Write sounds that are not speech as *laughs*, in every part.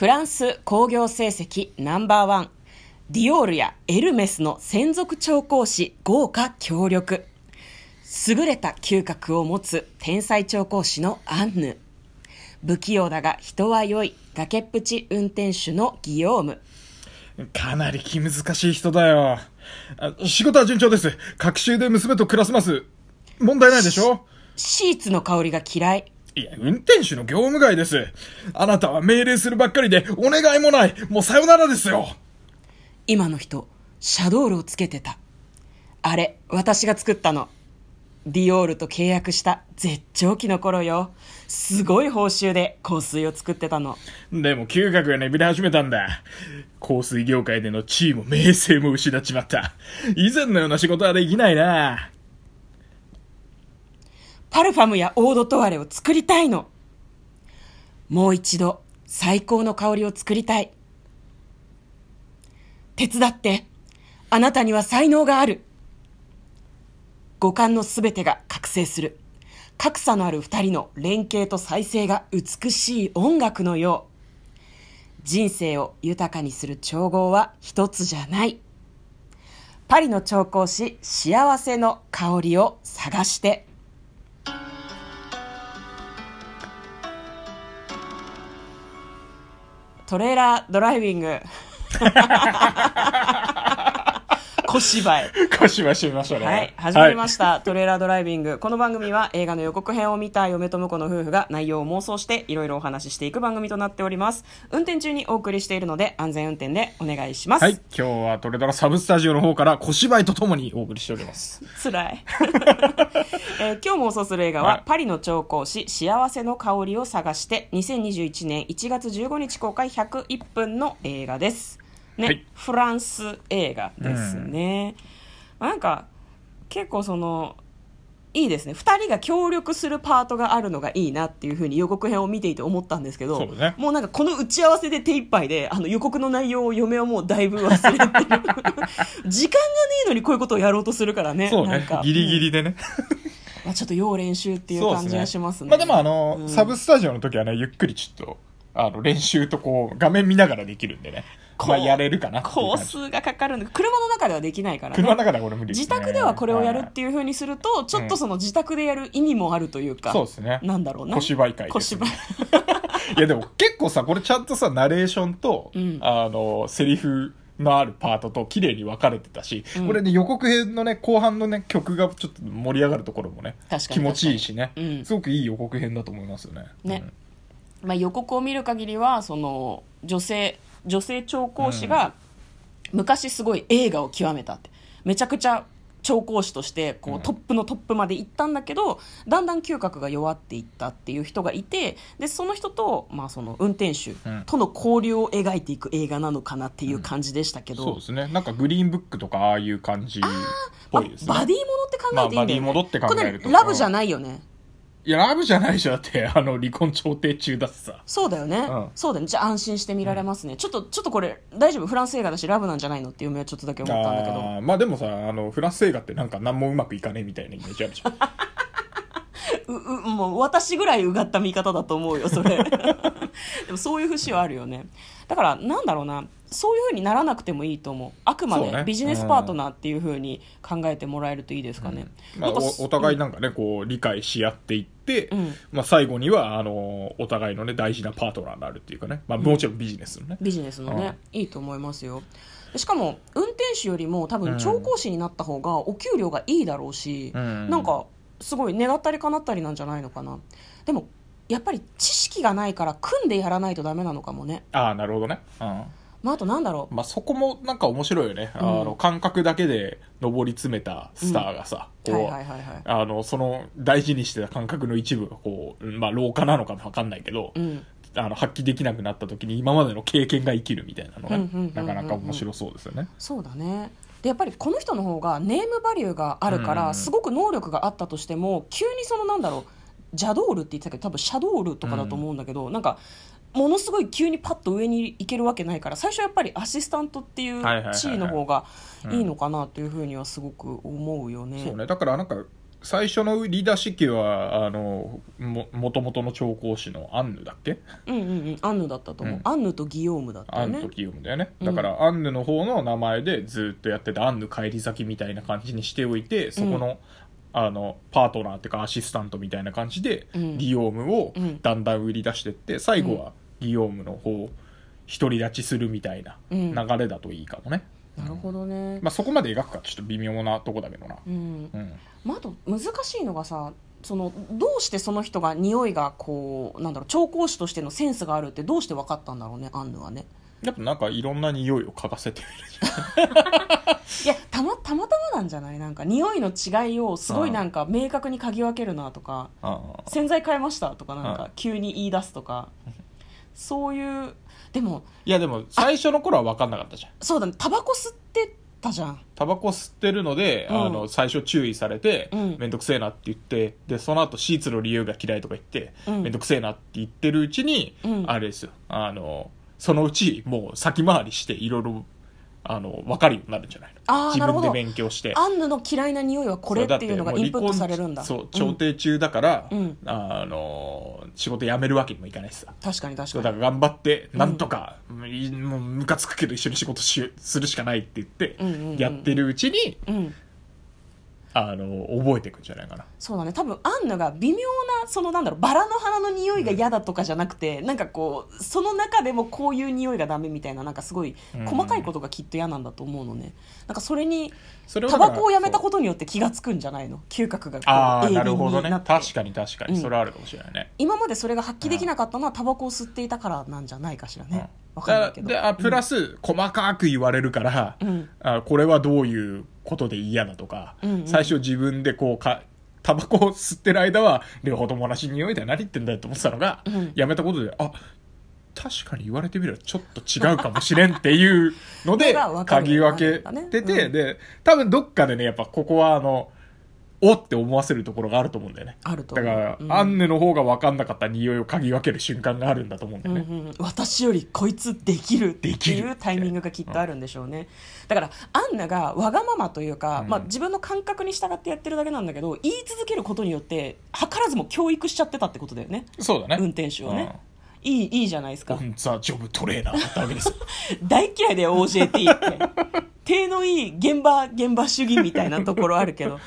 フランス工業成績ナンバーワン。ディオールやエルメスの専属調香師豪華協力。優れた嗅覚を持つ天才調香師のアンヌ。不器用だが人は良い。崖っぷち運転手のギヨーム。かなり気難しい人だよ。あ仕事は順調です。各週で娘と暮らせます。問題ないでしょ？シーツの香りが嫌いいや、運転手の業務外です。あなたは命令するばっかりで、お願いもない。もうさよならですよ。今の人シャドールをつけてたあれ私が作ったのディオールと契約した絶頂期の頃よすごい報酬で香水を作ってたのでも嗅覚がねびれ始めたんだ。香水業界での地位も名声も失っちまった。以前のような仕事はできないな。パルファムやオードトワレを作りたいの。もう一度最高の香りを作りたい。手伝ってあなたには才能がある。五感のすべてが覚醒する。格差のある二人の連携と再生が美しい音楽のよう。人生を豊かにする調合は一つじゃない。パリの調香師幸せの香りを探して。トレーラードライビング。*laughs* 小芝居 *laughs* 小芝居しましょうね。はい、始まりました、トレーラードライビング。この番組は映画の予告編を見た嫁と婿の夫婦が内容を妄想していろいろお話ししていく番組となっております。運転中にお送りしているので安全運転でお願いします。はい。今日はトレドラサブスタジオの方から小芝居とともにお送りしております。*laughs* 辛い、*laughs* えー今日妄想する映画は、はいパリの調香師幸せの香りを探して2021年1月15日公開101分の映画ですね、はい。フランス映画ですね、まあなんか結構そのいいですね。2人が協力するパートがあるのがいいなっていうふうに予告編を見ていて思ったんですけどね。もうなんかこの打ち合わせで手一杯であの予告の内容を嫁はもうだいぶ忘れてる。*laughs* 時間がねえのにこういうことをやろうとするからね。そうね。なんか。ギリギリでね。まあ、ちょっと要練習っていう感じがしますね。まあでもあの、うん。サブスタジオの時はね、ゆっくりちょっと、あの、練習とこう、画面見ながらできるんでね。まあやれるかな工。数がかかるんで、車の中ではできないからね。車の中ではこれ無理ですね自宅ではこれをやるっていうふうにすると、ちょっとその自宅でやる意味もあるというか、そうですね。なんだろうな。小芝居会です小芝居。*laughs* いやでも結構さ、これちゃんとさ、ナレーションと、うんあの、セリフのあるパートと綺麗に分かれてたし、うんこれね、予告編のね、後半のね、曲がちょっと盛り上がるところもね、確かに気持ちいいしね、うんすごくいい予告編だと思いますよね。ねまあ、予告を見る限りは、その、女性、女性調香師が、昔すごい映画を極めたって。めちゃくちゃ調香師としてこうん。うトップのトップまで行ったんだけど、だんだん嗅覚が弱っていったっていう人がいてでその人と、まあ、その運転手うん。との交流を描いていく映画なのかなっていう感じでしたけど、そうですね。なんかグリーンブックとかああいう感じっぽいですね。あバディものって考えていいんだよ、ね。まあバディものって考えると。ラブじゃないよねいや、ラブじゃないでしょ。だって、*laughs* あの、離婚調停中だしさ。そうだよね、うんそうだよねじゃあ安心して見られますね、ちょっとちょっとこれ大丈夫？フランス映画だしラブなんじゃないのっていう夢はちょっとだけ思ったんだけどあーまあでもさ、あの、フランス映画ってなんか何もうまくいかねえみたいなイメージあるじゃん。*laughs* ううもう私ぐらいうがった見方だと思うよそれ。*laughs* でもそういう節はあるよね。だからなんだろうな。そういうふうにならなくてもいいと思う。あくまでビジネスパートナーっていうふうに考えてもらえるといいですかね、まあ、なんかおお互いなんかね、こう、理解し合っていって、うん。まあ、最後には、あの、お互いのね、大事なパートナーになるっていうかね、まあ、もちろんビジネスのね。ビジネスのね、いいと思いますよ。でしかも運転手よりも多分うん。調香師になった方がお給料がいいだろうし、うん。なんかすごい願ったり叶ったりなんじゃないのかな。でもやっぱり知識がないから組んでやらないとダメなのかもね、ああ、なるほどね。うん。まあ、あとなんだろう。まあ、そこもなんか面白いよね。あの、感覚だけで上り詰めたスターがさ、こう、はいはいはいはい。あの、その大事にしてた感覚の一部がこう、まあ、老化なのかもわかんないけど、うん。あの、発揮できなくなった時に今までの経験が生きるみたいなのがうんうんうんうんうん。なかなか面白そうですよね。そうだねでやっぱりこの人の方がネームバリューがあるから、うんすごく能力があったとしても急にそのなんだろうジャドールって言ってたけど多分シャドールとかだと思うんだけど、なんかものすごい急にパッと上に行けるわけないから最初やっぱりアシスタントっていう地位の方がいいのかなというふうにはすごく思うよね。そうね。だからなんか、最初の売り出し機はあのも元々の調香師のアンヌだっけ？うんうんうん。アンヌだったと思う、うん。アンヌとギヨームだったよね。アンヌとキヨムだよね。だから、アンヌの方の名前でずっとやってたアンヌ帰り咲きみたいな感じにしておいてそこの,、あのパートナーっていうかアシスタントみたいな感じで、うん。ギヨームをうん。だんだん売り出してって最後はギヨームの方を独り立ちするみたいなうん。流れだといいかもね、なるほどね、まあ、そこまで描くかちょっと微妙なとこだけどな。うん。うん。まあ、あと難しいのがさそのどうしてその人が匂いがこうなんだろう調香師としてのセンスがあるってどうして分かったんだろうねアンヌはね。やっぱなんかいろんな匂いを嗅がせてる *laughs* いやたまたまたまなんじゃない？なんか匂いの違いをすごいなんか明確に嗅ぎ分けるなとかあ洗剤変えましたとかなんか急に言い出すとかそういうでもいやでも最初の頃は分かんなかったじゃん。そうだね。タバコ吸ってたじゃん。タバコ吸ってるので、うん。あの最初注意されてうん。面倒、くせえなって言ってでその後シーツの理由が嫌いとか言ってうん。面倒、くせえなって言ってるうちに、うん。あれですよ。あのそのうちもう先回りしていろいろあの分かるようになるんじゃないの？自分で勉強して。アンヌの嫌いな匂いはこれっていうのがインプットされるんだ。そう調停中だから、うん。あの仕事辞めるわけにもいかないしさ。確かに確かに。だから頑張ってなんとか、もういもうムカつくけど一緒に仕事しするしかないって言って、うんうんうんやってるうちにうん。あの覚えていくんじゃないかな。そうだね。多分アンヌが微妙なそのなんだろうバラの花の匂いが嫌だとかじゃなくて、なんかこうその中でもこういう匂いがダメみたいななんかすごいうん。細かいことがきっと嫌なんだと思うのね。なんかそれにタバコをやめたことによって気がつくんじゃないの？嗅覚がこうなるほどね。確かに確かに、うん。それはあるかもしれないね、今までそれが発揮できなかったのはタバコを吸っていたからなんじゃないかしらうん。ねわかんないけど。であプラス、細かく言われるから、うん。あこれはどういうことで嫌だとか、うんうん。最初自分でこうかタバコを吸ってる間は両方とも同じ匂いだよ何言ってんだよと思ってたのが、うん。やめたことであ確かに言われてみればちょっと違うかもしれんっていうので *laughs* 嗅ぎ分けてて、うん。で多分どっかでねやっぱここはあのおって思わせるところがあると思うんだよね。あるとだから、うん。アンネの方が分かんなかった匂いを嗅ぎ分ける瞬間があるんだと思うんだよね、うんうん、私よりこいつできるってできる。いうタイミングがきっとあるんでしょうね、だからアンナがわがままというか、うん。まあ、自分の感覚に従ってやってるだけなんだけど言い続けることによって図らずも教育しちゃってたってことだよね。そうだね。運転手をね、いいいいじゃないですか。オンザジョブトレーナーだったわけですよ。*laughs* 大嫌いだよ OJT って。*laughs* 手のいい現場現場主義みたいなところあるけど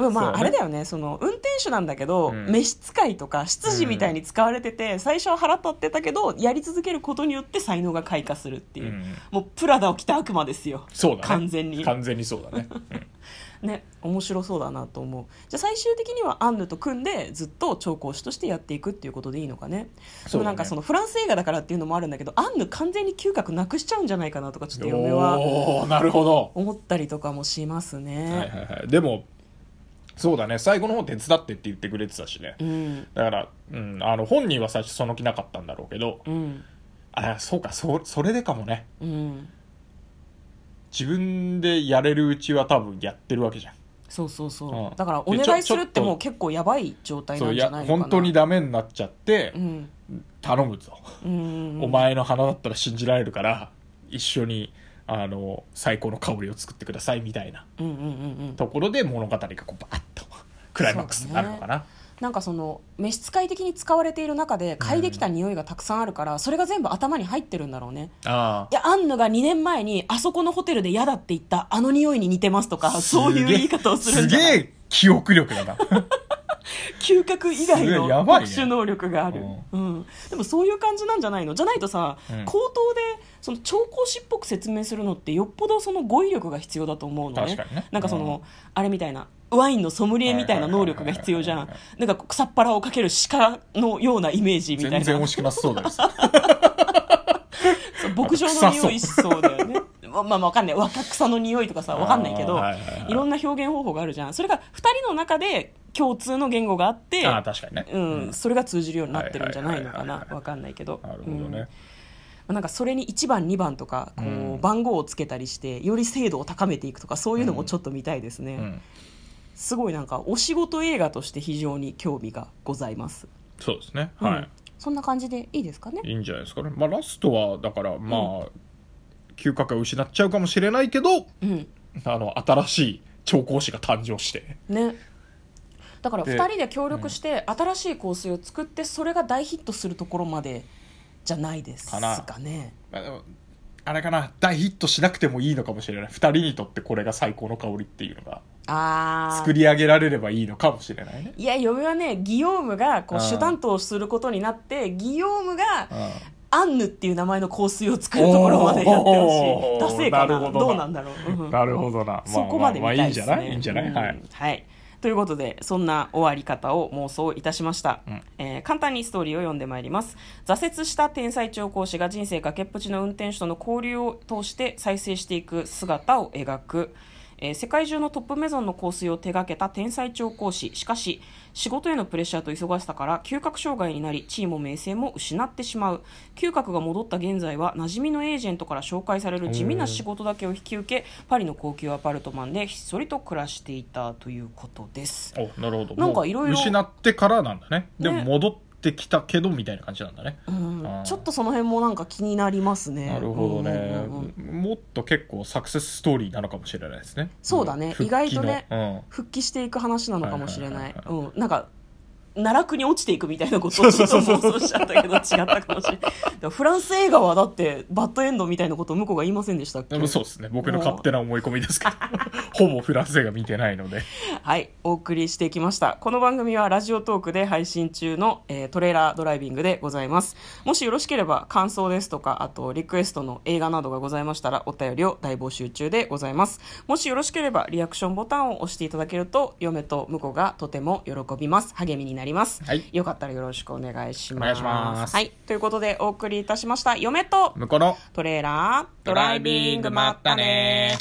でもまあ、あれだよね。その運転手なんだけど、うん。召使いとか執事みたいに使われてて、最初は腹立ってたけどやり続けることによって才能が開花するっていう、うん。もうプラダを着た悪魔ですよ。そうだね。完全に。完全にそうだね、*laughs* うん。ね面白そうだなと思う。じゃあ最終的にはアンヌと組んでずっと調香師としてやっていくっていうことでいいのかね。でそもなんかそのフランス映画だからっていうのもあるんだけどアンヌ完全に嗅覚なくしちゃうんじゃないかなとかちょっと嫁はなるほど、思ったりとかもしますね、はいはいはい、でもそうだね。最後の方手伝ってって言ってくれてたしね、うん。だから、うん、あの本人は最初その気なかったんだろうけどうん。あそうかそそれでかもね。うん。自分でやれるうちは多分やってるわけじゃん。そうそうそう、うん。だからおで願いするってもう結構やばい状態なんじゃないのかな。本当にダメになっちゃって、うん。頼むぞ、お前の花だったら信じられるから一緒にあの最高の香りを作ってくださいみたいなところで物語がこうバッとクライマックスになるのかな、なんかその召使い的に使われている中で嗅いできた匂いがたくさんあるから、それが全部頭に入ってるんだろうね。あいやアンヌが2年前にあそこのホテルで嫌だって言ったあの匂いに似てますとかあそういう言い方をするんすげえ記憶力だな。*laughs* 嗅覚以外すの特殊能力がある、うん。でもそういう感じなんじゃないの？じゃないとさ、うん。口頭でその調香師っぽく説明するのってよっぽどその語彙力が必要だと思うのね。確かにね。なんかその、うん。あれみたいなワインのソムリエみたいな能力が必要じゃん。なんか草っ腹をかける鹿のようなイメージみたいな。全然惜しくなさそうだよ牧場の匂いしそうだよね。*laughs* まあまあわかんない。若草の匂いとかさわかんないけど、はいはいはいい。ろんな表現方法があるじゃん。それが2人の中で共通の言語があってああ確かにね、うん、それが通じるようになってるんじゃないのかな。わかんないけど。なるほどね、うん。なんかそれに1番2番とかこう、うん。番号をつけたりしてより精度を高めていくとかそういうのもちょっと見たいですね、うんすごいなんかお仕事映画として非常に興味がございます、そうですね。うん。はい、そんな感じでいいですかね？いいんじゃないですかね。まあラストはだからまあ、嗅覚が失っちゃうかもしれないけどうん。あの新しい調香師が誕生して。ね。だからで2人で協力して新しい香水を作ってそれが大ヒットするところまでじゃないですかね。まあでもあれかな大ヒットしなくてもいいのかもしれない。2人にとってこれが最高の香りっていうのが。ああ作り上げられればいいのかもしれないね。いや嫁はねギヨームがこううん。主担当することになってギヨームがうん。アンヌっていう名前の香水を作るところまでやってほしい。ダセーかな。どうなんだろう、うん。なるほどな、まあそこまで見まあまあいいんじゃたいですね。ない？いいんじゃない、い。はい。ということで、そんな終わり方を妄想いたしました。うんえー簡単にストーリーを読んでまいります。挫折した天才調教師が人生崖っぷちの運転手との交流を通して再生していく姿を描く。えー世界中のトップメゾンの香水を手掛けた天才調香師。しかし仕事へのプレッシャーと忙しさから嗅覚障害になり地位も名声も失ってしまう。嗅覚が戻った現在は馴染みのエージェントから紹介される地味な仕事だけを引き受けパリの高級アパルトマンでひっそりと暮らしていたということです。おなるほど。なんかいろいろ失ってからなんだね。でもね。戻ってきたけどみたいな感じなんだね。うん。ちょっとその辺もなんか気になりますね。なるほどね、うんうんうんもっと結構サクセスストーリーなのかもしれないですね。そうだね。意外とねうん。復帰していく話なのかもしれないはいはい。うん。なんか奈落に落ちていくみたいなことをちょっと妄想しちゃったけど違ったかもしれないフランス映画はだってバッドエンドみたいなことを向こうが言いませんでしたっけ？そうですね僕の勝手な思い込みですけどほぼフランス映画見てないので *laughs* はい、お送りしてきました。この番組はラジオトークで配信中の、えートレーラードライビングでございます。もしよろしければ感想ですとか、あとリクエストの映画などがございましたらお便りを大募集中でございます。もしよろしければリアクションボタンを押していただけると、嫁と婿がとても喜びます。励みになります。はいよかったらよろしくお願いします。はい、ということでお送りいたしました。嫁と向こうのトレーラードライビングまったね